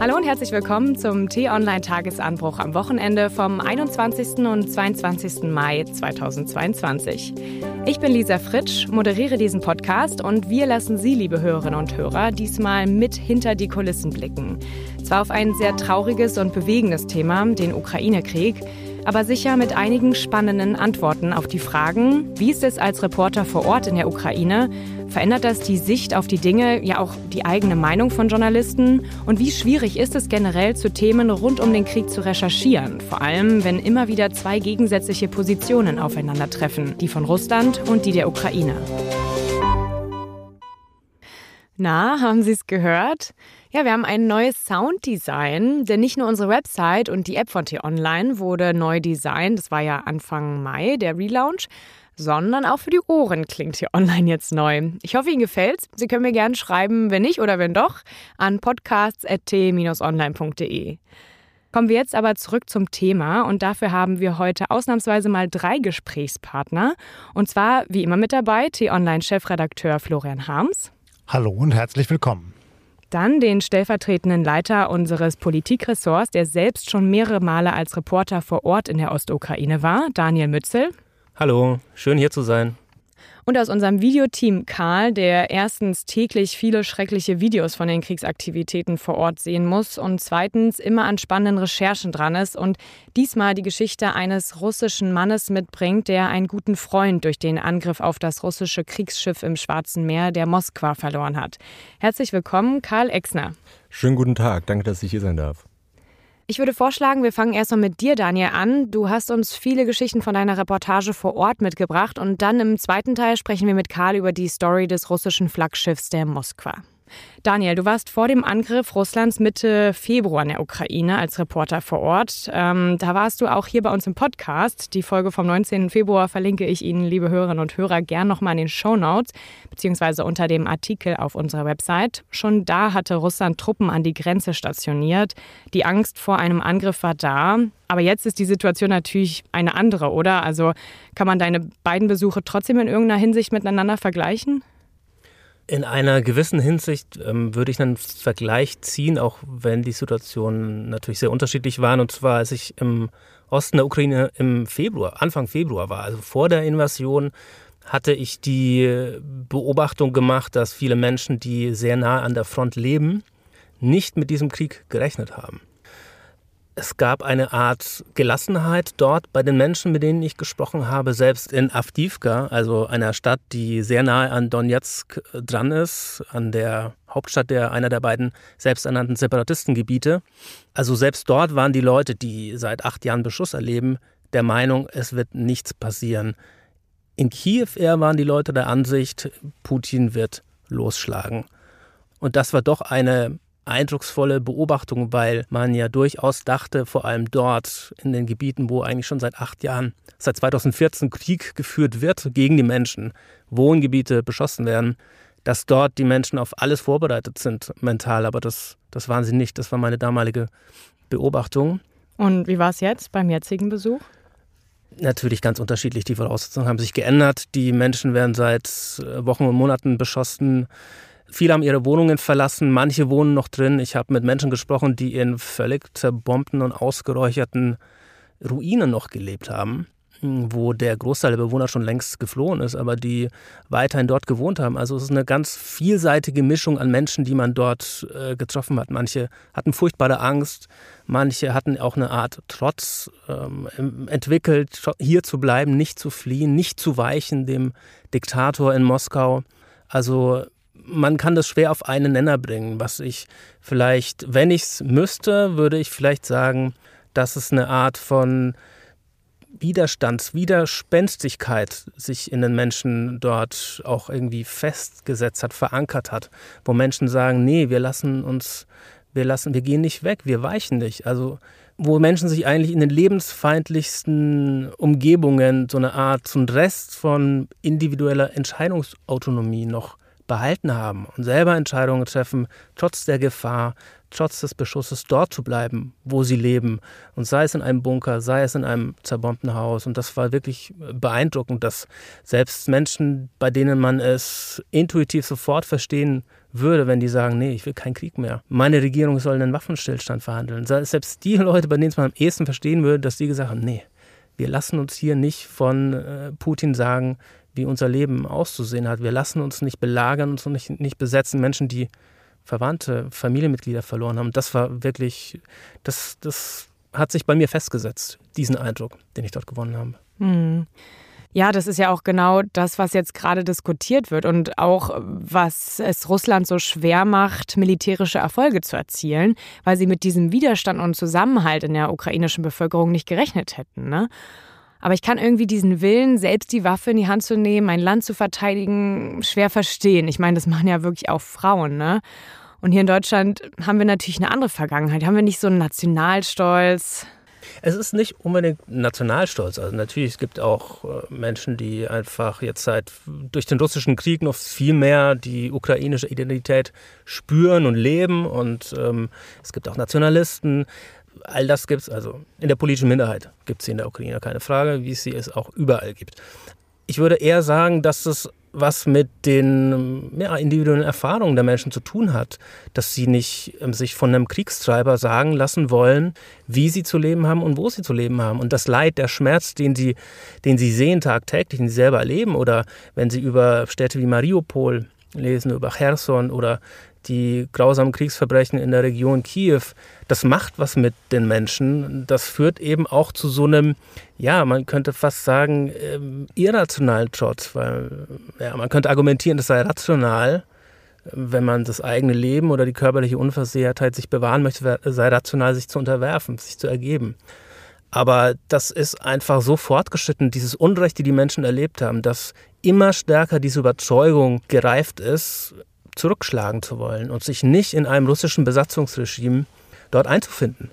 Hallo und herzlich willkommen zum T-Online-Tagesanbruch am Wochenende vom 21. und 22. Mai 2022. Ich bin Lisa Fritsch, moderiere diesen Podcast und wir lassen Sie, liebe Hörerinnen und Hörer, diesmal mit hinter die Kulissen blicken. Zwar auf ein sehr trauriges und bewegendes Thema, den Ukraine-Krieg, aber sicher mit einigen spannenden Antworten auf die Fragen, wie ist es als Reporter vor Ort in der Ukraine, verändert das die Sicht auf die Dinge, ja auch die eigene Meinung von Journalisten und wie schwierig ist es generell zu Themen rund um den Krieg zu recherchieren, vor allem wenn immer wieder zwei gegensätzliche Positionen aufeinandertreffen, die von Russland und die der Ukraine. Na, haben Sie es gehört? Ja, wir haben ein neues Sounddesign, denn nicht nur unsere Website und die App von T-Online wurde neu designt. Das war ja Anfang Mai, der Relaunch. Sondern auch für die Ohren klingt T-Online jetzt neu. Ich hoffe, Ihnen gefällt's. Sie können mir gerne schreiben, wenn nicht oder wenn doch, an podcasts.t-online.de. Kommen wir jetzt aber zurück zum Thema und dafür haben wir heute ausnahmsweise mal drei Gesprächspartner. Und zwar wie immer mit dabei T-Online-Chefredakteur Florian Harms. Hallo und herzlich willkommen. Dann den stellvertretenden Leiter unseres Politikressorts, der selbst schon mehrere Male als Reporter vor Ort in der Ostukraine war, Daniel Mützel. Hallo, schön hier zu sein. Und aus unserem Videoteam Karl, der erstens täglich viele schreckliche Videos von den Kriegsaktivitäten vor Ort sehen muss und zweitens immer an spannenden Recherchen dran ist und diesmal die Geschichte eines russischen Mannes mitbringt, der einen guten Freund durch den Angriff auf das russische Kriegsschiff im Schwarzen Meer, der Moskwa, verloren hat. Herzlich willkommen, Karl Exner. Schönen guten Tag, danke, dass ich hier sein darf. Ich würde vorschlagen, wir fangen erstmal mit dir, Daniel, an. Du hast uns viele Geschichten von deiner Reportage vor Ort mitgebracht und dann im zweiten Teil sprechen wir mit Karl über die Story des russischen Flaggschiffs der Moskwa. Daniel, du warst vor dem Angriff Russlands Mitte Februar in der Ukraine als Reporter vor Ort. Ähm, da warst du auch hier bei uns im Podcast. Die Folge vom 19. Februar verlinke ich Ihnen, liebe Hörerinnen und Hörer, gern nochmal in den Show Notes beziehungsweise unter dem Artikel auf unserer Website. Schon da hatte Russland Truppen an die Grenze stationiert. Die Angst vor einem Angriff war da. Aber jetzt ist die Situation natürlich eine andere, oder? Also kann man deine beiden Besuche trotzdem in irgendeiner Hinsicht miteinander vergleichen? In einer gewissen Hinsicht ähm, würde ich einen Vergleich ziehen, auch wenn die Situationen natürlich sehr unterschiedlich waren. Und zwar, als ich im Osten der Ukraine im Februar, Anfang Februar war, also vor der Invasion, hatte ich die Beobachtung gemacht, dass viele Menschen, die sehr nah an der Front leben, nicht mit diesem Krieg gerechnet haben. Es gab eine Art Gelassenheit dort bei den Menschen, mit denen ich gesprochen habe, selbst in Avdivka, also einer Stadt, die sehr nahe an Donetsk dran ist, an der Hauptstadt der einer der beiden selbsternannten Separatistengebiete. Also selbst dort waren die Leute, die seit acht Jahren Beschuss erleben, der Meinung, es wird nichts passieren. In Kiew eher waren die Leute der Ansicht, Putin wird losschlagen. Und das war doch eine eindrucksvolle Beobachtung, weil man ja durchaus dachte, vor allem dort in den Gebieten, wo eigentlich schon seit acht Jahren, seit 2014 Krieg geführt wird gegen die Menschen, Wohngebiete beschossen werden, dass dort die Menschen auf alles vorbereitet sind mental. Aber das, das waren sie nicht. Das war meine damalige Beobachtung. Und wie war es jetzt beim jetzigen Besuch? Natürlich ganz unterschiedlich. Die Voraussetzungen haben sich geändert. Die Menschen werden seit Wochen und Monaten beschossen. Viele haben ihre Wohnungen verlassen, manche wohnen noch drin. Ich habe mit Menschen gesprochen, die in völlig zerbombten und ausgeräucherten Ruinen noch gelebt haben, wo der Großteil der Bewohner schon längst geflohen ist, aber die weiterhin dort gewohnt haben. Also es ist eine ganz vielseitige Mischung an Menschen, die man dort äh, getroffen hat. Manche hatten furchtbare Angst, manche hatten auch eine Art Trotz ähm, entwickelt, hier zu bleiben, nicht zu fliehen, nicht zu weichen dem Diktator in Moskau. Also man kann das schwer auf einen Nenner bringen. Was ich vielleicht, wenn ich es müsste, würde ich vielleicht sagen, dass es eine Art von Widerstands, Widerspenstigkeit sich in den Menschen dort auch irgendwie festgesetzt hat, verankert hat, wo Menschen sagen, nee, wir lassen uns, wir lassen, wir gehen nicht weg, wir weichen nicht. Also wo Menschen sich eigentlich in den lebensfeindlichsten Umgebungen so eine Art, so ein Rest von individueller Entscheidungsautonomie noch behalten haben und selber Entscheidungen treffen, trotz der Gefahr, trotz des Beschusses dort zu bleiben, wo sie leben. Und sei es in einem Bunker, sei es in einem zerbombten Haus. Und das war wirklich beeindruckend, dass selbst Menschen, bei denen man es intuitiv sofort verstehen würde, wenn die sagen, nee, ich will keinen Krieg mehr. Meine Regierung soll einen Waffenstillstand verhandeln. Selbst die Leute, bei denen es man am ehesten verstehen würde, dass die gesagt haben, nee, wir lassen uns hier nicht von äh, Putin sagen, wie unser Leben auszusehen hat. Wir lassen uns nicht belagern und nicht, nicht besetzen. Menschen, die Verwandte, Familienmitglieder verloren haben. Das war wirklich, das, das hat sich bei mir festgesetzt, diesen Eindruck, den ich dort gewonnen habe. Mhm. Ja, das ist ja auch genau das, was jetzt gerade diskutiert wird und auch was es Russland so schwer macht, militärische Erfolge zu erzielen, weil sie mit diesem Widerstand und Zusammenhalt in der ukrainischen Bevölkerung nicht gerechnet hätten. Ne? Aber ich kann irgendwie diesen Willen, selbst die Waffe in die Hand zu nehmen, mein Land zu verteidigen, schwer verstehen. Ich meine, das machen ja wirklich auch Frauen, ne? Und hier in Deutschland haben wir natürlich eine andere Vergangenheit. Haben wir nicht so einen Nationalstolz? Es ist nicht unbedingt Nationalstolz. Also natürlich, es gibt auch äh, Menschen, die einfach jetzt seit durch den russischen Krieg noch viel mehr die ukrainische Identität spüren und leben. Und ähm, es gibt auch Nationalisten. All das gibt es, also in der politischen Minderheit gibt es sie in der Ukraine, keine Frage, wie es sie es auch überall gibt. Ich würde eher sagen, dass es was mit den ja, individuellen Erfahrungen der Menschen zu tun hat, dass sie nicht ähm, sich von einem Kriegstreiber sagen lassen wollen, wie sie zu leben haben und wo sie zu leben haben. Und das Leid, der Schmerz, den sie, den sie sehen tagtäglich, den sie selber erleben, oder wenn sie über Städte wie Mariupol lesen, über Cherson oder die grausamen Kriegsverbrechen in der Region Kiew, das macht was mit den Menschen. Das führt eben auch zu so einem, ja, man könnte fast sagen, ähm, irrationalen Trotz, weil ja, man könnte argumentieren, das sei rational. Wenn man das eigene Leben oder die körperliche Unversehrtheit sich bewahren möchte, sei rational, sich zu unterwerfen, sich zu ergeben. Aber das ist einfach so fortgeschritten, dieses Unrecht, die die Menschen erlebt haben, dass immer stärker diese Überzeugung gereift ist, zurückschlagen zu wollen und sich nicht in einem russischen Besatzungsregime dort einzufinden.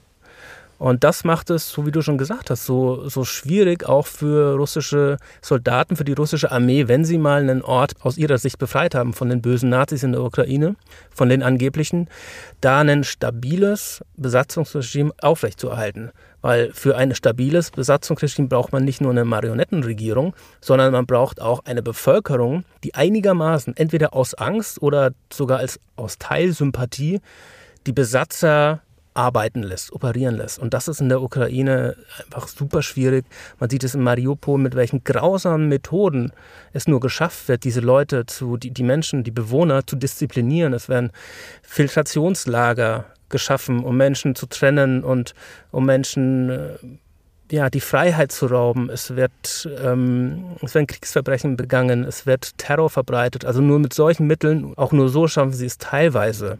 Und das macht es, so wie du schon gesagt hast, so, so schwierig auch für russische Soldaten, für die russische Armee, wenn sie mal einen Ort aus ihrer Sicht befreit haben von den bösen Nazis in der Ukraine, von den angeblichen, da ein stabiles Besatzungsregime aufrechtzuerhalten. Weil für ein stabiles Besatzungsregime braucht man nicht nur eine Marionettenregierung, sondern man braucht auch eine Bevölkerung, die einigermaßen entweder aus Angst oder sogar als aus Teilsympathie die Besatzer arbeiten lässt, operieren lässt. Und das ist in der Ukraine einfach super schwierig. Man sieht es in Mariupol, mit welchen grausamen Methoden es nur geschafft wird, diese Leute zu, die, die Menschen, die Bewohner zu disziplinieren. Es werden Filtrationslager geschaffen, um Menschen zu trennen und um Menschen äh, ja, die Freiheit zu rauben. Es wird, ähm, es werden Kriegsverbrechen begangen, es wird Terror verbreitet. Also nur mit solchen Mitteln, auch nur so schaffen sie es teilweise,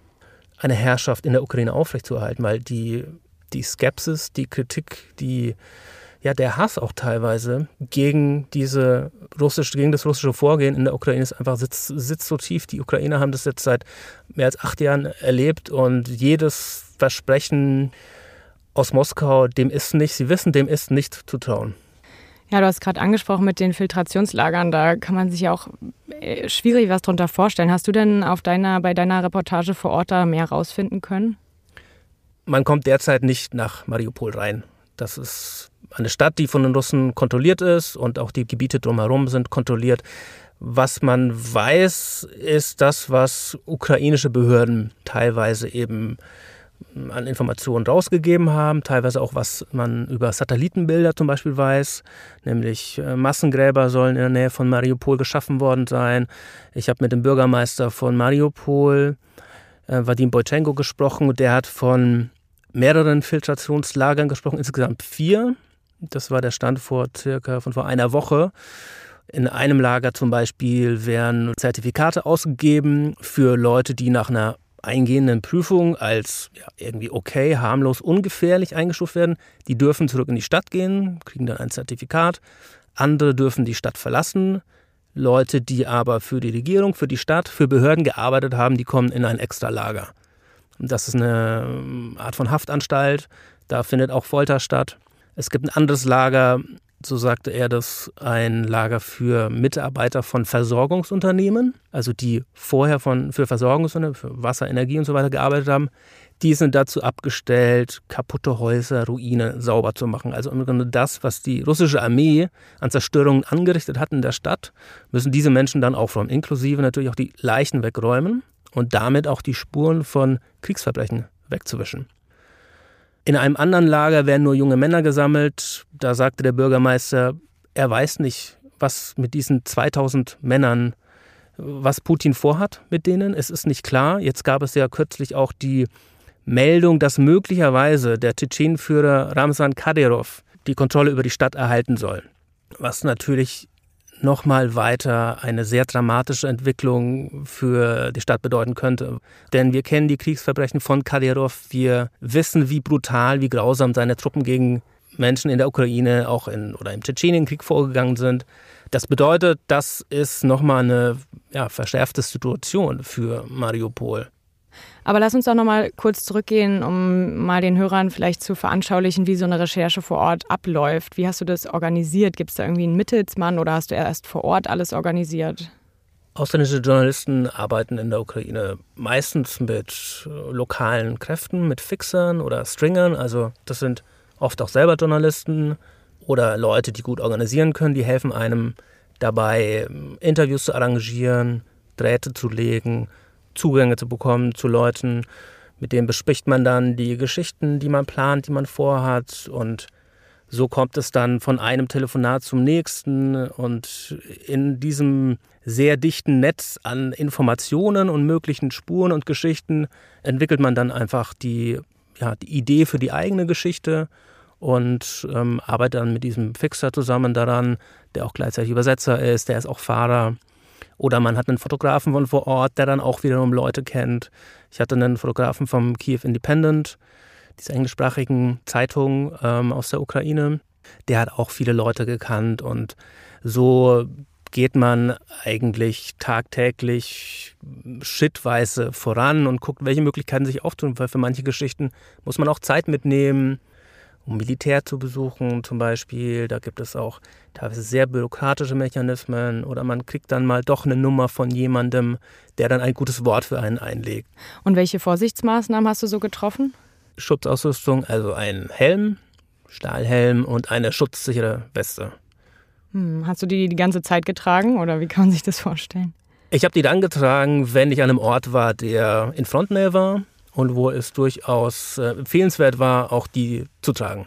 eine Herrschaft in der Ukraine aufrechtzuerhalten, weil die, die Skepsis, die Kritik, die, ja, der Hass auch teilweise gegen diese russische, gegen das russische Vorgehen in der Ukraine ist einfach sitzt, sitzt so tief. Die Ukrainer haben das jetzt seit mehr als acht Jahren erlebt und jedes Versprechen aus Moskau, dem ist nicht, sie wissen, dem ist nicht zu trauen. Ja, du hast gerade angesprochen mit den Filtrationslagern, da kann man sich ja auch äh, schwierig was drunter vorstellen. Hast du denn auf deiner, bei deiner Reportage vor Ort da mehr rausfinden können? Man kommt derzeit nicht nach Mariupol rein. Das ist eine Stadt, die von den Russen kontrolliert ist und auch die Gebiete drumherum sind kontrolliert. Was man weiß, ist das, was ukrainische Behörden teilweise eben an Informationen rausgegeben haben, teilweise auch was man über Satellitenbilder zum Beispiel weiß, nämlich äh, Massengräber sollen in der Nähe von Mariupol geschaffen worden sein. Ich habe mit dem Bürgermeister von Mariupol, äh, Vadim Boychenko, gesprochen und der hat von mehreren Filtrationslagern gesprochen, insgesamt vier. Das war der Stand vor circa von vor einer Woche. In einem Lager zum Beispiel werden Zertifikate ausgegeben für Leute, die nach einer eingehenden Prüfung als ja, irgendwie okay, harmlos, ungefährlich eingestuft werden. Die dürfen zurück in die Stadt gehen, kriegen dann ein Zertifikat. Andere dürfen die Stadt verlassen. Leute, die aber für die Regierung, für die Stadt, für Behörden gearbeitet haben, die kommen in ein Extralager. Das ist eine ähm, Art von Haftanstalt. Da findet auch Folter statt. Es gibt ein anderes Lager, so sagte er, das ein Lager für Mitarbeiter von Versorgungsunternehmen, also die vorher von, für Versorgungsunternehmen, für Wasser, Energie und so weiter gearbeitet haben. Die sind dazu abgestellt, kaputte Häuser, Ruinen sauber zu machen. Also im Grunde das, was die russische Armee an Zerstörungen angerichtet hat in der Stadt, müssen diese Menschen dann aufräumen, inklusive natürlich auch die Leichen wegräumen. und damit auch die Spuren von Kriegsverbrechen wegzuwischen. In einem anderen Lager werden nur junge Männer gesammelt. Da sagte der Bürgermeister, er weiß nicht, was mit diesen 2000 Männern, was Putin vorhat mit denen. Es ist nicht klar. Jetzt gab es ja kürzlich auch die Meldung, dass möglicherweise der Tschetschenenführer Ramsan Kadyrov die Kontrolle über die Stadt erhalten soll. Was natürlich nochmal weiter eine sehr dramatische Entwicklung für die Stadt bedeuten könnte. Denn wir kennen die Kriegsverbrechen von Kadyrov. Wir wissen, wie brutal, wie grausam seine Truppen gegen Menschen in der Ukraine, auch in oder im Tschetschenienkrieg vorgegangen sind. Das bedeutet, das ist nochmal eine ja, verschärfte Situation für Mariupol. Aber lass uns doch nochmal kurz zurückgehen, um mal den Hörern vielleicht zu veranschaulichen, wie so eine Recherche vor Ort abläuft. Wie hast du das organisiert? Gibt es da irgendwie einen Mittelsmann oder hast du erst vor Ort alles organisiert? Ausländische Journalisten arbeiten in der Ukraine meistens mit lokalen Kräften, mit Fixern oder Stringern. Also das sind oft auch selber Journalisten oder Leute, die gut organisieren können. Die helfen einem dabei, Interviews zu arrangieren, Drähte zu legen, Zugänge zu bekommen zu Leuten. Mit denen bespricht man dann die Geschichten, die man plant, die man vorhat. Und so kommt es dann von einem Telefonat zum nächsten. Und in diesem sehr dichten Netz an Informationen und möglichen Spuren und Geschichten entwickelt man dann einfach die, ja, die Idee für die eigene Geschichte und ähm, arbeitet dann mit diesem Fixer zusammen daran, der auch gleichzeitig Übersetzer ist, der ist auch Fahrer. Oder man hat einen Fotografen von vor Ort, der dann auch wiederum Leute kennt. Ich hatte einen Fotografen vom Kiew Independent, dieser englischsprachigen Zeitung ähm, aus der Ukraine. Der hat auch viele Leute gekannt und so geht man eigentlich tagtäglich schrittweise voran und guckt, welche Möglichkeiten sich auftun, weil für manche Geschichten muss man auch Zeit mitnehmen um Militär zu besuchen zum Beispiel. Da gibt es auch teilweise sehr bürokratische Mechanismen oder man kriegt dann mal doch eine Nummer von jemandem, der dann ein gutes Wort für einen einlegt. Und welche Vorsichtsmaßnahmen hast du so getroffen? Schutzausrüstung, also ein Helm, Stahlhelm und eine schutzsichere Weste. Hm, hast du die die ganze Zeit getragen oder wie kann man sich das vorstellen? Ich habe die dann getragen, wenn ich an einem Ort war, der in Frontnähe war und wo es durchaus äh, empfehlenswert war, auch die zu tragen.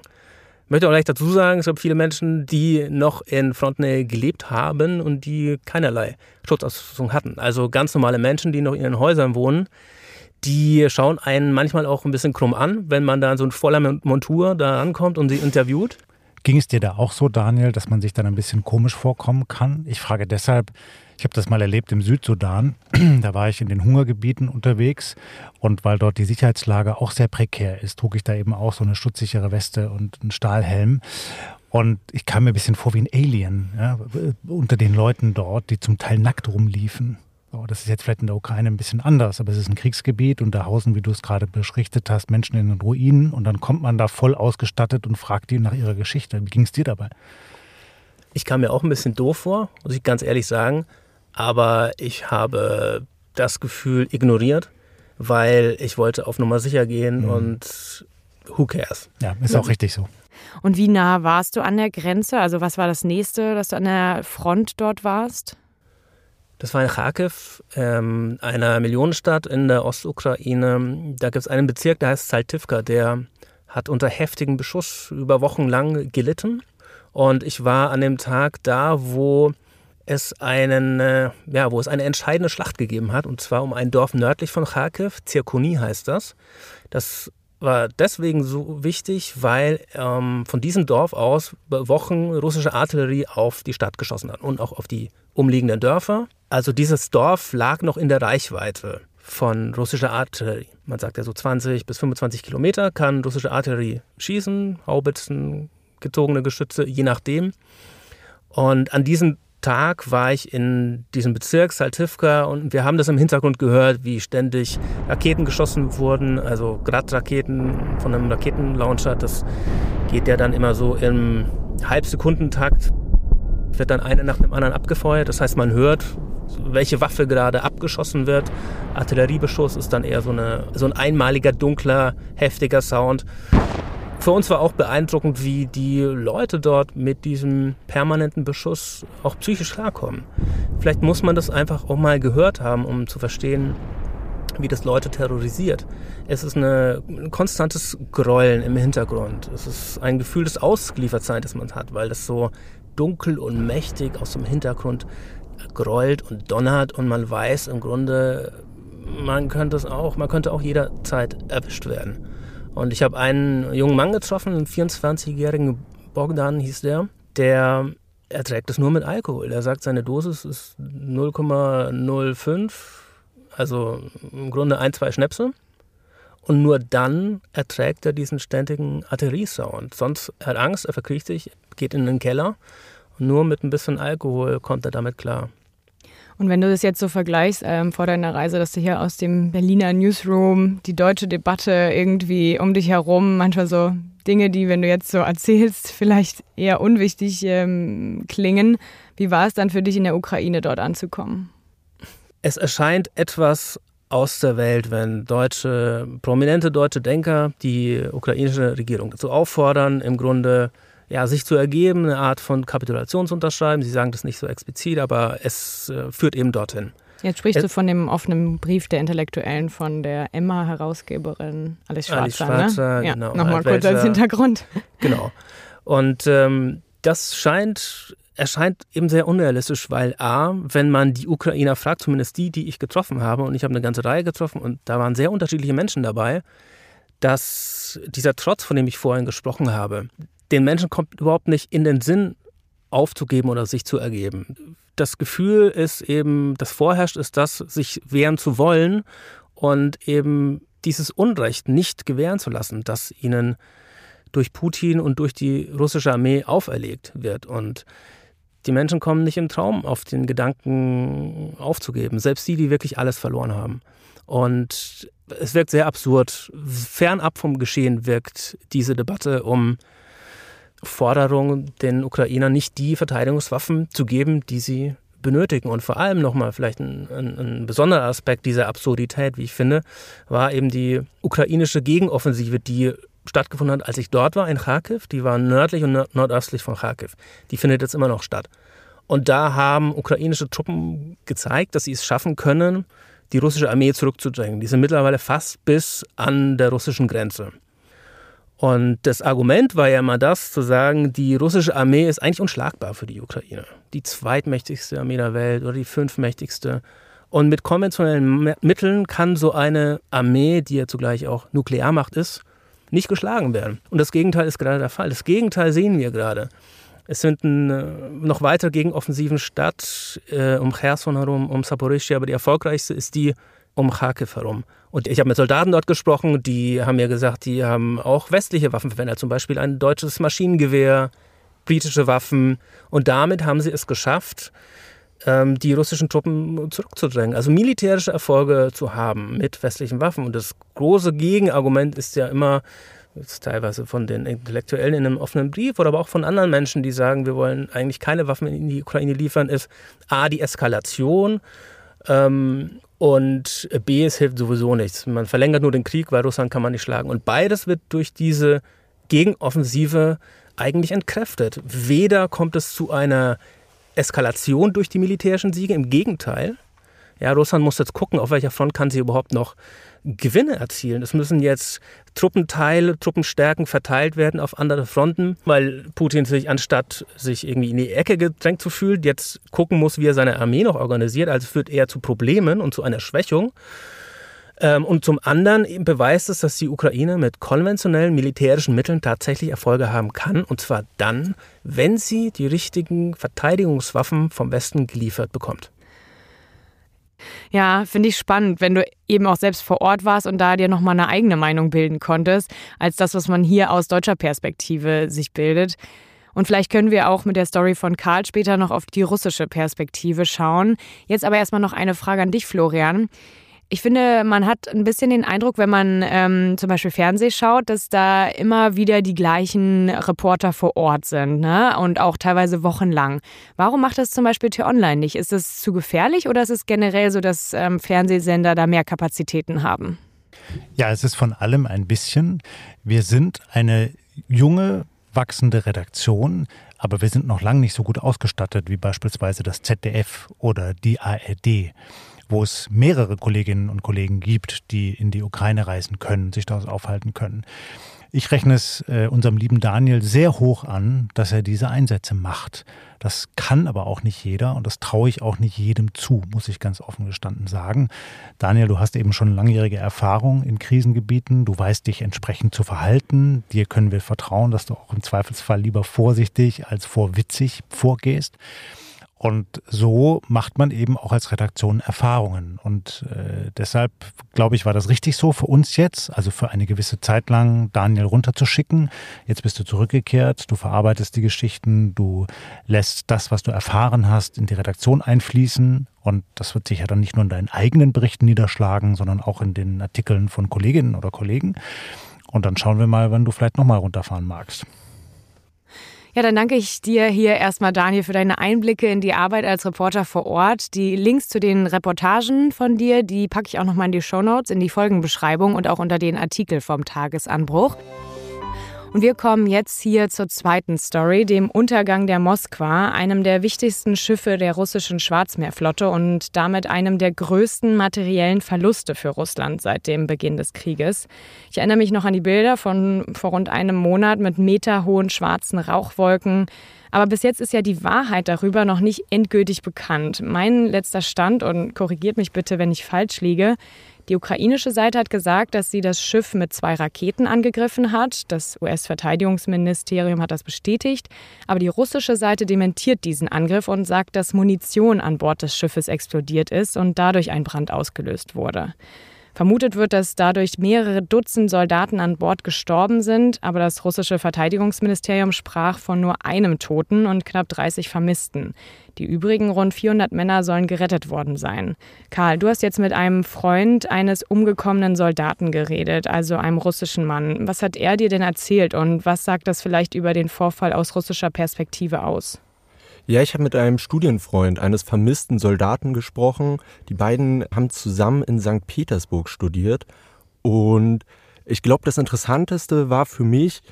Ich möchte auch gleich dazu sagen, es gibt viele Menschen, die noch in Frontnähe gelebt haben und die keinerlei Schutzausrüstung hatten. Also ganz normale Menschen, die noch in ihren Häusern wohnen, die schauen einen manchmal auch ein bisschen krumm an, wenn man da so in voller Montur da ankommt und sie interviewt. Ging es dir da auch so, Daniel, dass man sich dann ein bisschen komisch vorkommen kann? Ich frage deshalb, ich habe das mal erlebt im Südsudan. da war ich in den Hungergebieten unterwegs und weil dort die Sicherheitslage auch sehr prekär ist, trug ich da eben auch so eine schutzsichere Weste und einen Stahlhelm. Und ich kam mir ein bisschen vor wie ein Alien ja, unter den Leuten dort, die zum Teil nackt rumliefen. Das ist jetzt vielleicht in der Ukraine ein bisschen anders, aber es ist ein Kriegsgebiet und da hausen, wie du es gerade beschrichtet hast, Menschen in den Ruinen und dann kommt man da voll ausgestattet und fragt die nach ihrer Geschichte. Wie ging es dir dabei? Ich kam mir auch ein bisschen doof vor, muss ich ganz ehrlich sagen aber ich habe das Gefühl ignoriert, weil ich wollte auf Nummer sicher gehen mhm. und who cares. Ja, ist auch richtig so. Und wie nah warst du an der Grenze? Also was war das nächste, dass du an der Front dort warst? Das war in Kharkiv, ähm, einer Millionenstadt in der Ostukraine. Da gibt es einen Bezirk, der heißt Saltivka, der hat unter heftigem Beschuss über Wochen lang gelitten. Und ich war an dem Tag da, wo es einen, äh, ja, wo es eine entscheidende Schlacht gegeben hat, und zwar um ein Dorf nördlich von Kharkiv, Zirkoni heißt das. Das war deswegen so wichtig, weil ähm, von diesem Dorf aus Wochen russische Artillerie auf die Stadt geschossen hat und auch auf die umliegenden Dörfer. Also dieses Dorf lag noch in der Reichweite von russischer Artillerie. Man sagt ja so 20 bis 25 Kilometer kann russische Artillerie schießen, Haubitzen, gezogene Geschütze, je nachdem. Und an diesem Tag war ich in diesem Bezirk Saltivka und wir haben das im Hintergrund gehört, wie ständig Raketen geschossen wurden, also Grad-Raketen von einem Raketenlauncher. Das geht ja dann immer so im Halbsekundentakt, wird dann eine nach dem anderen abgefeuert. Das heißt, man hört, welche Waffe gerade abgeschossen wird. Artilleriebeschuss ist dann eher so, eine, so ein einmaliger, dunkler, heftiger Sound. Für uns war auch beeindruckend, wie die Leute dort mit diesem permanenten Beschuss auch psychisch klarkommen. Vielleicht muss man das einfach auch mal gehört haben, um zu verstehen, wie das Leute terrorisiert. Es ist eine, ein konstantes Grollen im Hintergrund. Es ist ein Gefühl des Ausgeliefertseins, das man hat, weil das so dunkel und mächtig aus dem Hintergrund grollt und donnert und man weiß im Grunde, man könnte es auch, man könnte auch jederzeit erwischt werden. Und ich habe einen jungen Mann getroffen, einen 24-jährigen Bogdan hieß der, der erträgt es nur mit Alkohol. Er sagt, seine Dosis ist 0,05, also im Grunde ein, zwei Schnäpse. Und nur dann erträgt er diesen ständigen Arteriesound. Sonst hat er Angst, er verkriecht sich, geht in den Keller. Und nur mit ein bisschen Alkohol kommt er damit klar. Und wenn du das jetzt so vergleichst ähm, vor deiner Reise, dass du hier aus dem Berliner Newsroom die deutsche Debatte irgendwie um dich herum, manchmal so Dinge, die, wenn du jetzt so erzählst, vielleicht eher unwichtig ähm, klingen. Wie war es dann für dich in der Ukraine dort anzukommen? Es erscheint etwas aus der Welt, wenn deutsche, prominente deutsche Denker die ukrainische Regierung dazu auffordern, im Grunde ja, sich zu ergeben, eine Art von Kapitulation zu unterschreiben. Sie sagen das nicht so explizit, aber es äh, führt eben dorthin. Jetzt sprichst es, du von dem offenen Brief der Intellektuellen von der Emma-Herausgeberin Alice Schwarzer. Alice Schwarzer, ne? ja, genau. Nochmal kurz als Hintergrund. Genau. Und ähm, das scheint, erscheint eben sehr unrealistisch, weil A, wenn man die Ukrainer fragt, zumindest die, die ich getroffen habe, und ich habe eine ganze Reihe getroffen und da waren sehr unterschiedliche Menschen dabei, dass dieser Trotz, von dem ich vorhin gesprochen habe, den Menschen kommt überhaupt nicht in den Sinn, aufzugeben oder sich zu ergeben. Das Gefühl ist eben, das vorherrscht, ist das, sich wehren zu wollen und eben dieses Unrecht nicht gewähren zu lassen, das ihnen durch Putin und durch die russische Armee auferlegt wird. Und die Menschen kommen nicht im Traum auf den Gedanken aufzugeben, selbst die, die wirklich alles verloren haben. Und es wirkt sehr absurd. Fernab vom Geschehen wirkt diese Debatte um Forderung, den Ukrainern nicht die Verteidigungswaffen zu geben, die sie benötigen. Und vor allem nochmal vielleicht ein, ein, ein, besonderer Aspekt dieser Absurdität, wie ich finde, war eben die ukrainische Gegenoffensive, die stattgefunden hat, als ich dort war in Kharkiv. Die war nördlich und nordöstlich von Kharkiv. Die findet jetzt immer noch statt. Und da haben ukrainische Truppen gezeigt, dass sie es schaffen können, die russische Armee zurückzudrängen. Die sind mittlerweile fast bis an der russischen Grenze. Und das Argument war ja immer das, zu sagen, die russische Armee ist eigentlich unschlagbar für die Ukraine. Die zweitmächtigste Armee der Welt oder die fünftmächtigste. Und mit konventionellen Mitteln kann so eine Armee, die ja zugleich auch Nuklearmacht ist, nicht geschlagen werden. Und das Gegenteil ist gerade der Fall. Das Gegenteil sehen wir gerade. Es finden äh, noch weitere Gegenoffensiven statt, äh, um Cherson herum, um Saporischia, aber die erfolgreichste ist die um Kharkiv herum. Und ich habe mit Soldaten dort gesprochen, die haben mir gesagt, die haben auch westliche Waffen verwendet, zum Beispiel ein deutsches Maschinengewehr, britische Waffen. Und damit haben sie es geschafft, ähm, die russischen Truppen zurückzudrängen, also militärische Erfolge zu haben mit westlichen Waffen. Und das große Gegenargument ist ja immer, ist teilweise von den Intellektuellen in einem offenen Brief oder aber auch von anderen Menschen, die sagen, wir wollen eigentlich keine Waffen in die Ukraine liefern, ist A, die Eskalation ähm, und B, es hilft sowieso nichts. Man verlängert nur den Krieg, weil Russland kann man nicht schlagen. Und beides wird durch diese Gegenoffensive eigentlich entkräftet. Weder kommt es zu einer Eskalation durch die militärischen Siege, im Gegenteil. Ja, Russland muss jetzt gucken, auf welcher Front kann sie überhaupt noch Gewinne erzielen. Es müssen jetzt Truppenteile, Truppenstärken verteilt werden auf andere Fronten, weil Putin sich anstatt sich irgendwie in die Ecke gedrängt zu fühlen, jetzt gucken muss, wie er seine Armee noch organisiert. Also führt eher zu Problemen und zu einer Schwächung. Ähm, und zum anderen beweist es, dass die Ukraine mit konventionellen militärischen Mitteln tatsächlich Erfolge haben kann. Und zwar dann, wenn sie die richtigen Verteidigungswaffen vom Westen geliefert bekommt. Ja, finde ich spannend, wenn du eben auch selbst vor Ort warst und da dir nochmal eine eigene Meinung bilden konntest, als das, was man hier aus deutscher Perspektive sich bildet. Und vielleicht können wir auch mit der Story von Karl später noch auf die russische Perspektive schauen. Jetzt aber erstmal noch eine Frage an dich, Florian. Ich finde, man hat ein bisschen den Eindruck, wenn man ähm, zum Beispiel Fernseh schaut, dass da immer wieder die gleichen Reporter vor Ort sind ne? und auch teilweise wochenlang. Warum macht das zum Beispiel T-Online nicht? Ist es zu gefährlich oder ist es generell so, dass ähm, Fernsehsender da mehr Kapazitäten haben? Ja, es ist von allem ein bisschen. Wir sind eine junge, wachsende Redaktion, aber wir sind noch lange nicht so gut ausgestattet wie beispielsweise das ZDF oder die ARD. Wo es mehrere Kolleginnen und Kollegen gibt, die in die Ukraine reisen können, sich dort aufhalten können. Ich rechne es äh, unserem lieben Daniel sehr hoch an, dass er diese Einsätze macht. Das kann aber auch nicht jeder und das traue ich auch nicht jedem zu, muss ich ganz offen gestanden sagen. Daniel, du hast eben schon langjährige Erfahrung in Krisengebieten. Du weißt dich entsprechend zu verhalten. Dir können wir vertrauen, dass du auch im Zweifelsfall lieber vorsichtig als vorwitzig vorgehst. Und so macht man eben auch als Redaktion Erfahrungen. Und äh, deshalb, glaube ich, war das richtig so für uns jetzt, also für eine gewisse Zeit lang Daniel runterzuschicken. Jetzt bist du zurückgekehrt, du verarbeitest die Geschichten, du lässt das, was du erfahren hast, in die Redaktion einfließen. Und das wird sich ja dann nicht nur in deinen eigenen Berichten niederschlagen, sondern auch in den Artikeln von Kolleginnen oder Kollegen. Und dann schauen wir mal, wann du vielleicht nochmal runterfahren magst. Ja, dann danke ich dir hier erstmal, Daniel, für deine Einblicke in die Arbeit als Reporter vor Ort. Die Links zu den Reportagen von dir, die packe ich auch nochmal in die Shownotes, in die Folgenbeschreibung und auch unter den Artikel vom Tagesanbruch. Und wir kommen jetzt hier zur zweiten Story, dem Untergang der Moskwa, einem der wichtigsten Schiffe der russischen Schwarzmeerflotte und damit einem der größten materiellen Verluste für Russland seit dem Beginn des Krieges. Ich erinnere mich noch an die Bilder von vor rund einem Monat mit meterhohen schwarzen Rauchwolken. Aber bis jetzt ist ja die Wahrheit darüber noch nicht endgültig bekannt. Mein letzter Stand, und korrigiert mich bitte, wenn ich falsch liege, die ukrainische Seite hat gesagt, dass sie das Schiff mit zwei Raketen angegriffen hat. Das US-Verteidigungsministerium hat das bestätigt. Aber die russische Seite dementiert diesen Angriff und sagt, dass Munition an Bord des Schiffes explodiert ist und dadurch ein Brand ausgelöst wurde. Vermutet wird, dass dadurch mehrere Dutzend Soldaten an Bord gestorben sind, aber das russische Verteidigungsministerium sprach von nur einem Toten und knapp 30 Vermissten. Die übrigen rund 400 Männer sollen gerettet worden sein. Karl, du hast jetzt mit einem Freund eines umgekommenen Soldaten geredet, also einem russischen Mann. Was hat er dir denn erzählt und was sagt das vielleicht über den Vorfall aus russischer Perspektive aus? Ja, ich habe mit einem Studienfreund eines vermissten Soldaten gesprochen. Die beiden haben zusammen in St. Petersburg studiert. Und ich glaube, das Interessanteste war für mich,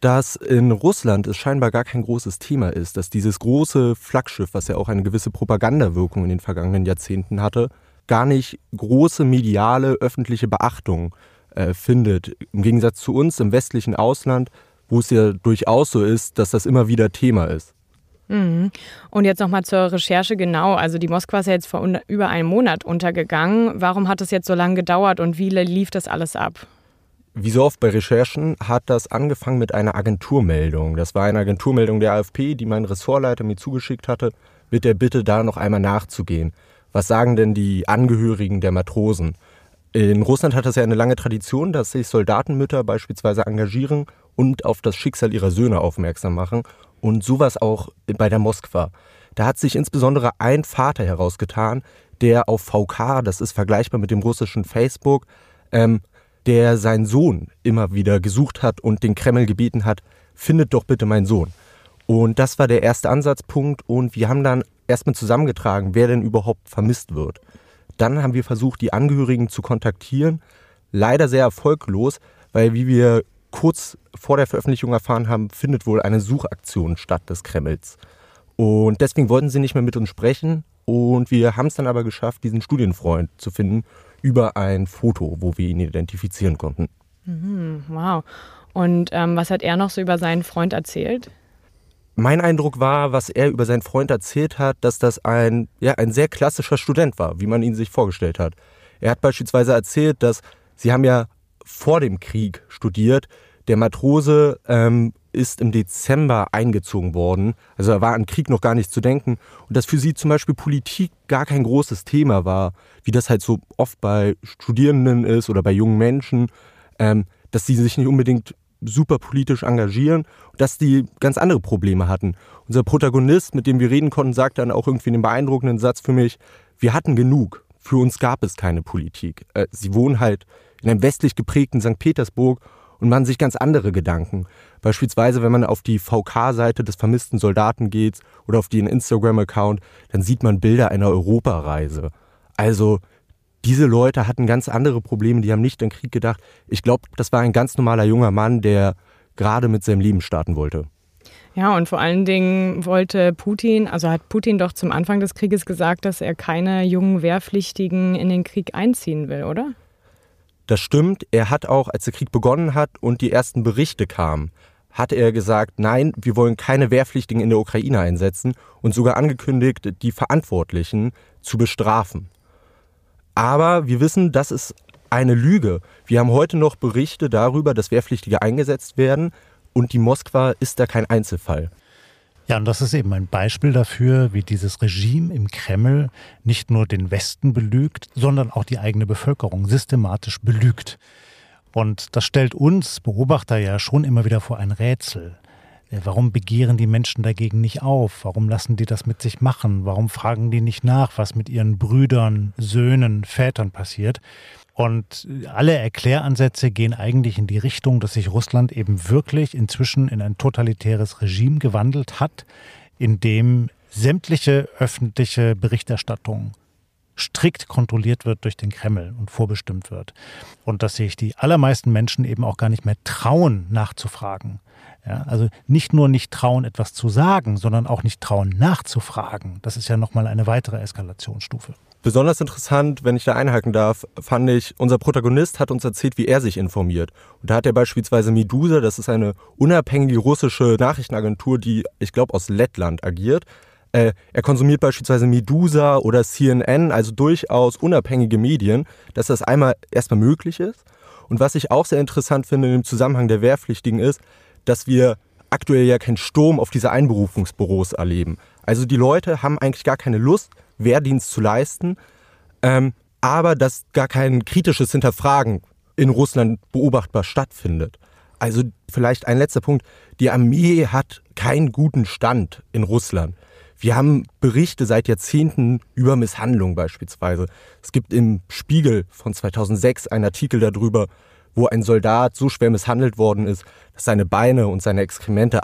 dass in Russland es scheinbar gar kein großes Thema ist, dass dieses große Flaggschiff, was ja auch eine gewisse Propagandawirkung in den vergangenen Jahrzehnten hatte, gar nicht große mediale öffentliche Beachtung äh, findet. Im Gegensatz zu uns im westlichen Ausland, wo es ja durchaus so ist, dass das immer wieder Thema ist. Mhm. Und jetzt nochmal zur Recherche genau. Also die Moskwa ist ja jetzt vor über einem Monat untergegangen. Warum hat es jetzt so lange gedauert und wie lief das alles ab? Wie so oft bei Recherchen hat das angefangen mit einer Agenturmeldung. Das war eine Agenturmeldung der AFP, die mein Ressortleiter mir zugeschickt hatte, mit der Bitte, da noch einmal nachzugehen. Was sagen denn die Angehörigen der Matrosen? In Russland hat das ja eine lange Tradition, dass sich Soldatenmütter beispielsweise engagieren und auf das Schicksal ihrer Söhne aufmerksam machen. Und sowas auch bei der Moskwa. Da hat sich insbesondere ein Vater herausgetan, der auf VK, das ist vergleichbar mit dem russischen Facebook, ähm, der seinen Sohn immer wieder gesucht hat und den Kreml gebeten hat, findet doch bitte meinen Sohn. Und das war der erste Ansatzpunkt und wir haben dann erstmal zusammengetragen, wer denn überhaupt vermisst wird. Dann haben wir versucht, die Angehörigen zu kontaktieren, leider sehr erfolglos, weil wie wir kurz vor der Veröffentlichung erfahren haben, findet wohl eine Suchaktion statt des Kremls. Und deswegen wollten sie nicht mehr mit uns sprechen. Und wir haben es dann aber geschafft, diesen Studienfreund zu finden über ein Foto, wo wir ihn identifizieren konnten. Mhm, wow. Und ähm, was hat er noch so über seinen Freund erzählt? Mein Eindruck war, was er über seinen Freund erzählt hat, dass das ein, ja, ein sehr klassischer Student war, wie man ihn sich vorgestellt hat. Er hat beispielsweise erzählt, dass sie haben ja vor dem Krieg studiert. Der Matrose ähm, ist im Dezember eingezogen worden. Also er war an Krieg noch gar nicht zu denken. Und dass für sie zum Beispiel Politik gar kein großes Thema war, wie das halt so oft bei Studierenden ist oder bei jungen Menschen, ähm, dass sie sich nicht unbedingt super politisch engagieren und dass die ganz andere Probleme hatten. Unser Protagonist, mit dem wir reden konnten, sagt dann auch irgendwie einen beeindruckenden Satz für mich, wir hatten genug. Für uns gab es keine Politik. Äh, sie wohnen halt in einem westlich geprägten St. Petersburg und machen sich ganz andere Gedanken. Beispielsweise, wenn man auf die VK-Seite des vermissten Soldaten geht oder auf den Instagram-Account, dann sieht man Bilder einer Europareise. Also diese Leute hatten ganz andere Probleme, die haben nicht an Krieg gedacht. Ich glaube, das war ein ganz normaler junger Mann, der gerade mit seinem Leben starten wollte. Ja, und vor allen Dingen wollte Putin, also hat Putin doch zum Anfang des Krieges gesagt, dass er keine jungen Wehrpflichtigen in den Krieg einziehen will, oder? Das stimmt. Er hat auch, als der Krieg begonnen hat und die ersten Berichte kamen, hat er gesagt, nein, wir wollen keine Wehrpflichtigen in der Ukraine einsetzen und sogar angekündigt, die Verantwortlichen zu bestrafen. Aber wir wissen, das ist eine Lüge. Wir haben heute noch Berichte darüber, dass Wehrpflichtige eingesetzt werden und die Moskwa ist da kein Einzelfall. Ja, und das ist eben ein Beispiel dafür, wie dieses Regime im Kreml nicht nur den Westen belügt, sondern auch die eigene Bevölkerung systematisch belügt. Und das stellt uns Beobachter ja schon immer wieder vor ein Rätsel. Äh, warum begehren die Menschen dagegen nicht auf? Warum lassen die das mit sich machen? Warum fragen die nicht nach, was mit ihren Brüdern, Söhnen, Vätern passiert? Und alle Erkläransätze gehen eigentlich in die Richtung, dass sich Russland eben wirklich inzwischen in ein totalitäres Regime gewandelt hat, in dem sämtliche öffentliche Berichterstattung strikt kontrolliert wird durch den Kreml und vorbestimmt wird. Und dass sich die allermeisten Menschen eben auch gar nicht mehr trauen, nachzufragen. Ja, also nicht nur nicht trauen, etwas zu sagen, sondern auch nicht trauen, nachzufragen. Das ist ja nochmal eine weitere Eskalationsstufe. Besonders interessant, wenn ich da einhaken darf, fand ich, unser Protagonist hat uns erzählt, wie er sich informiert. Und da hat er beispielsweise Medusa, das ist eine unabhängige russische Nachrichtenagentur, die, ich glaube, aus Lettland agiert. Äh, er konsumiert beispielsweise Medusa oder CNN, also durchaus unabhängige Medien, dass das einmal erstmal möglich ist. Und was ich auch sehr interessant finde im Zusammenhang der Wehrpflichtigen ist, dass wir aktuell ja keinen Sturm auf diese Einberufungsbüros erleben. Also die Leute haben eigentlich gar keine Lust, Wehrdienst zu leisten, ähm, aber dass gar kein kritisches Hinterfragen in Russland beobachtbar stattfindet. Also vielleicht ein letzter Punkt. Die Armee hat keinen guten Stand in Russland. Wir haben Berichte seit Jahrzehnten über Misshandlungen beispielsweise. Es gibt im Spiegel von 2006 einen Artikel darüber, wo ein Soldat so schwer misshandelt worden ist, dass seine Beine und seine Exkremente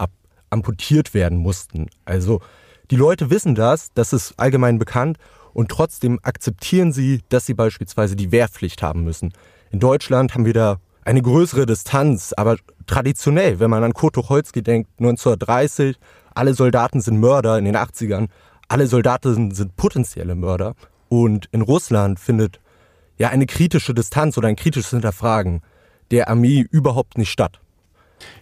amputiert werden mussten. Also die Leute wissen das, das ist allgemein bekannt und trotzdem akzeptieren sie, dass sie beispielsweise die Wehrpflicht haben müssen. In Deutschland haben wir da eine größere Distanz, aber traditionell, wenn man an Kurt Tucholsky denkt, 1930, alle Soldaten sind Mörder in den 80ern, alle Soldaten sind potenzielle Mörder und in Russland findet ja eine kritische Distanz oder ein kritisches Hinterfragen der Armee überhaupt nicht statt.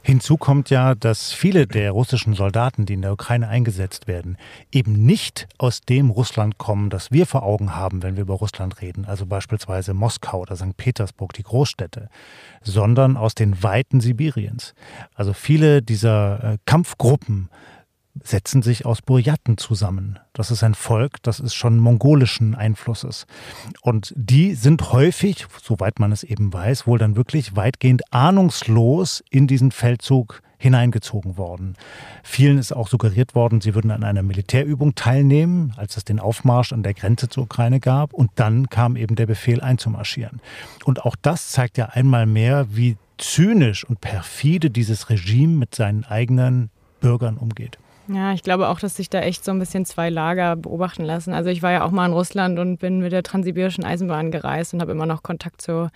Hinzu kommt ja, dass viele der russischen Soldaten, die in der Ukraine eingesetzt werden, eben nicht aus dem Russland kommen, das wir vor Augen haben, wenn wir über Russland reden, also beispielsweise Moskau oder St. Petersburg, die Großstädte, sondern aus den Weiten Sibiriens. Also viele dieser äh, Kampfgruppen setzen sich aus Buryaten zusammen. Das ist ein Volk, das ist schon mongolischen Einflusses. Und die sind häufig, soweit man es eben weiß, wohl dann wirklich weitgehend ahnungslos in diesen Feldzug hineingezogen worden. Vielen ist auch suggeriert worden, sie würden an einer Militärübung teilnehmen, als es den Aufmarsch an der Grenze zur Ukraine gab. Und dann kam eben der Befehl einzumarschieren. Und auch das zeigt ja einmal mehr, wie zynisch und perfide dieses Regime mit seinen eigenen Bürgern umgeht. Ja, ich glaube auch, dass sich da echt so ein bisschen zwei Lager beobachten lassen. Also ich war ja auch mal in Russland und bin mit der Transsibirischen Eisenbahn gereist und habe immer noch Kontakt zu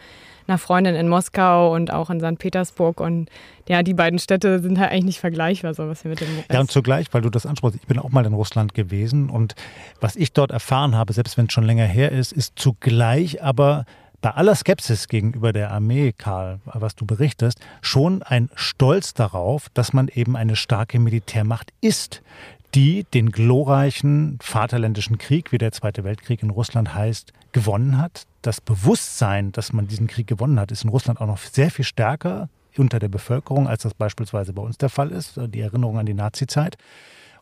einer Freundin in Moskau und auch in St. Petersburg. Und ja, die beiden Städte sind halt eigentlich nicht vergleichbar, so was hier mit dem Rest. Ja, und zugleich, weil du das ansprichst, ich bin auch mal in Russland gewesen und was ich dort erfahren habe, selbst wenn es schon länger her ist, ist zugleich aber bei aller Skepsis gegenüber der Armee, Karl, was du berichtest, schon ein Stolz darauf, dass man eben eine starke Militärmacht ist, die den glorreichen Vaterländischen Krieg, wie der Zweite Weltkrieg in Russland heißt, gewonnen hat. Das Bewusstsein, dass man diesen Krieg gewonnen hat, ist in Russland auch noch sehr viel stärker unter der Bevölkerung, als das beispielsweise bei uns der Fall ist, die Erinnerung an die Nazizeit.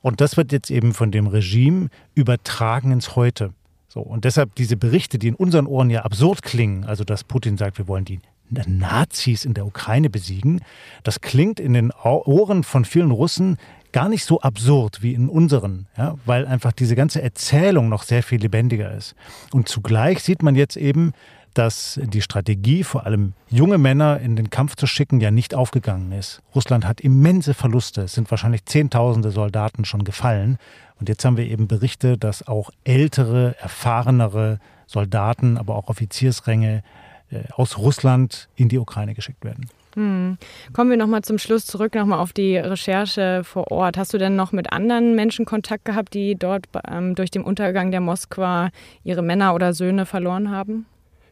Und das wird jetzt eben von dem Regime übertragen ins Heute. So, und deshalb diese Berichte, die in unseren Ohren ja absurd klingen, also dass Putin sagt, wir wollen die Nazis in der Ukraine besiegen, das klingt in den Ohren von vielen Russen gar nicht so absurd wie in unseren, ja, weil einfach diese ganze Erzählung noch sehr viel lebendiger ist. Und zugleich sieht man jetzt eben, dass die Strategie, vor allem junge Männer in den Kampf zu schicken, ja nicht aufgegangen ist. Russland hat immense Verluste. Es sind wahrscheinlich Zehntausende Soldaten schon gefallen. Und jetzt haben wir eben Berichte, dass auch ältere, erfahrenere Soldaten, aber auch Offiziersränge äh, aus Russland in die Ukraine geschickt werden. Hm. Kommen wir nochmal zum Schluss zurück, nochmal auf die Recherche vor Ort. Hast du denn noch mit anderen Menschen Kontakt gehabt, die dort ähm, durch den Untergang der Moskwa ihre Männer oder Söhne verloren haben?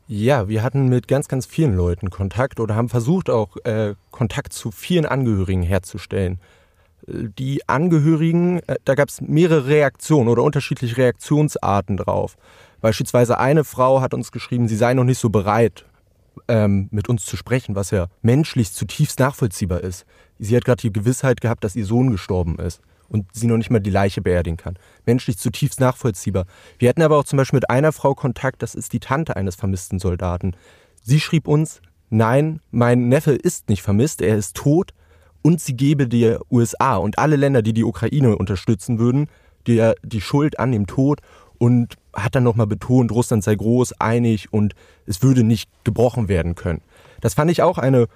Ja, wir hatten mit ganz, ganz vielen Leuten Kontakt oder haben versucht auch äh, Kontakt zu vielen Angehörigen herzustellen. Die Angehörigen, äh, da gab es mehrere Reaktionen oder unterschiedliche Reaktionsarten drauf. Beispielsweise eine Frau hat uns geschrieben, sie sei noch nicht so bereit, ähm, mit uns zu sprechen, was ja menschlich zutiefst nachvollziehbar ist. Sie hat gerade die Gewissheit gehabt, dass ihr Sohn gestorben ist und sie noch nicht mal die Leiche beerdigen kann. Menschlich zutiefst nachvollziehbar. Wir hatten aber auch zum Beispiel mit einer Frau Kontakt, das ist die Tante eines vermissten Soldaten. Sie schrieb uns, nein, mein Neffe ist nicht vermisst, er ist tot und sie gebe der USA und alle Länder, die die Ukraine unterstützen würden, die, die Schuld an dem Tod und hat dann nochmal betont, Russland sei groß, einig und es würde nicht gebrochen werden können. Das fand ich auch eine,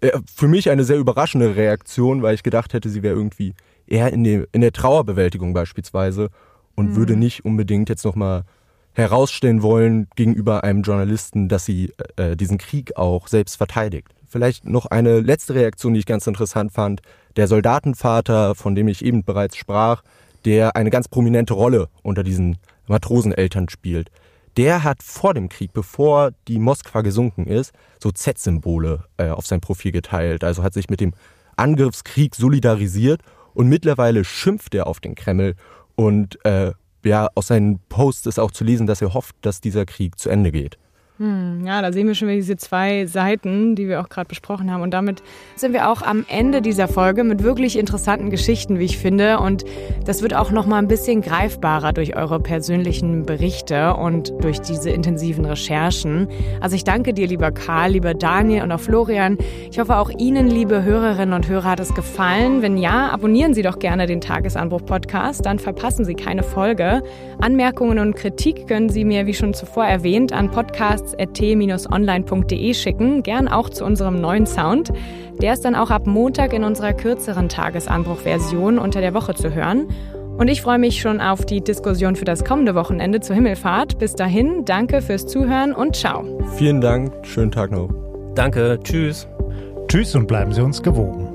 äh, für mich eine sehr überraschende Reaktion, weil ich gedacht hätte, sie wäre irgendwie eher in, die, in der Trauerbewältigung beispielsweise und mhm. würde nicht unbedingt jetzt nochmal herausstellen wollen gegenüber einem Journalisten, dass sie äh, diesen Krieg auch selbst verteidigt. Vielleicht noch eine letzte Reaktion, die ich ganz interessant fand. Der Soldatenvater, von dem ich eben bereits sprach, der eine ganz prominente Rolle unter diesen Matroseneltern spielt. Der hat vor dem Krieg, bevor die Moskwa gesunken ist, so Z-Symbole äh, auf sein Profil geteilt. Also hat sich mit dem Angriffskrieg solidarisiert und mittlerweile schimpft er auf den Kreml und äh, ja, aus seinen Posts ist auch zu lesen, dass er hofft, dass dieser Krieg zu Ende geht. Hm, ja, da sehen wir schon wieder diese zwei Seiten, die wir auch gerade besprochen haben. Und damit sind wir auch am Ende dieser Folge mit wirklich interessanten Geschichten, wie ich finde. Und das wird auch noch mal ein bisschen greifbarer durch eure persönlichen Berichte und durch diese intensiven Recherchen. Also ich danke dir, lieber Karl, lieber Daniel und auch Florian. Ich hoffe, auch Ihnen, liebe Hörerinnen und Hörer, hat es gefallen. Wenn ja, abonnieren Sie doch gerne den Tagesanbruch-Podcast, dann verpassen Sie keine Folge. Anmerkungen und Kritik können Sie mir, wie schon zuvor erwähnt, an podcasts podcast.t-online.de schicken, gern auch zu unserem neuen Sound. Der ist dann auch ab Montag in unserer kürzeren Tagesanbruch-Version unter der Woche zu hören. Und ich freue mich schon auf die Diskussion für das kommende Wochenende zur Himmelfahrt. Bis dahin, danke fürs Zuhören und ciao. Vielen Dank, schönen Tag noch. Danke, tschüss. Tschüss und bleiben Sie uns gewogen.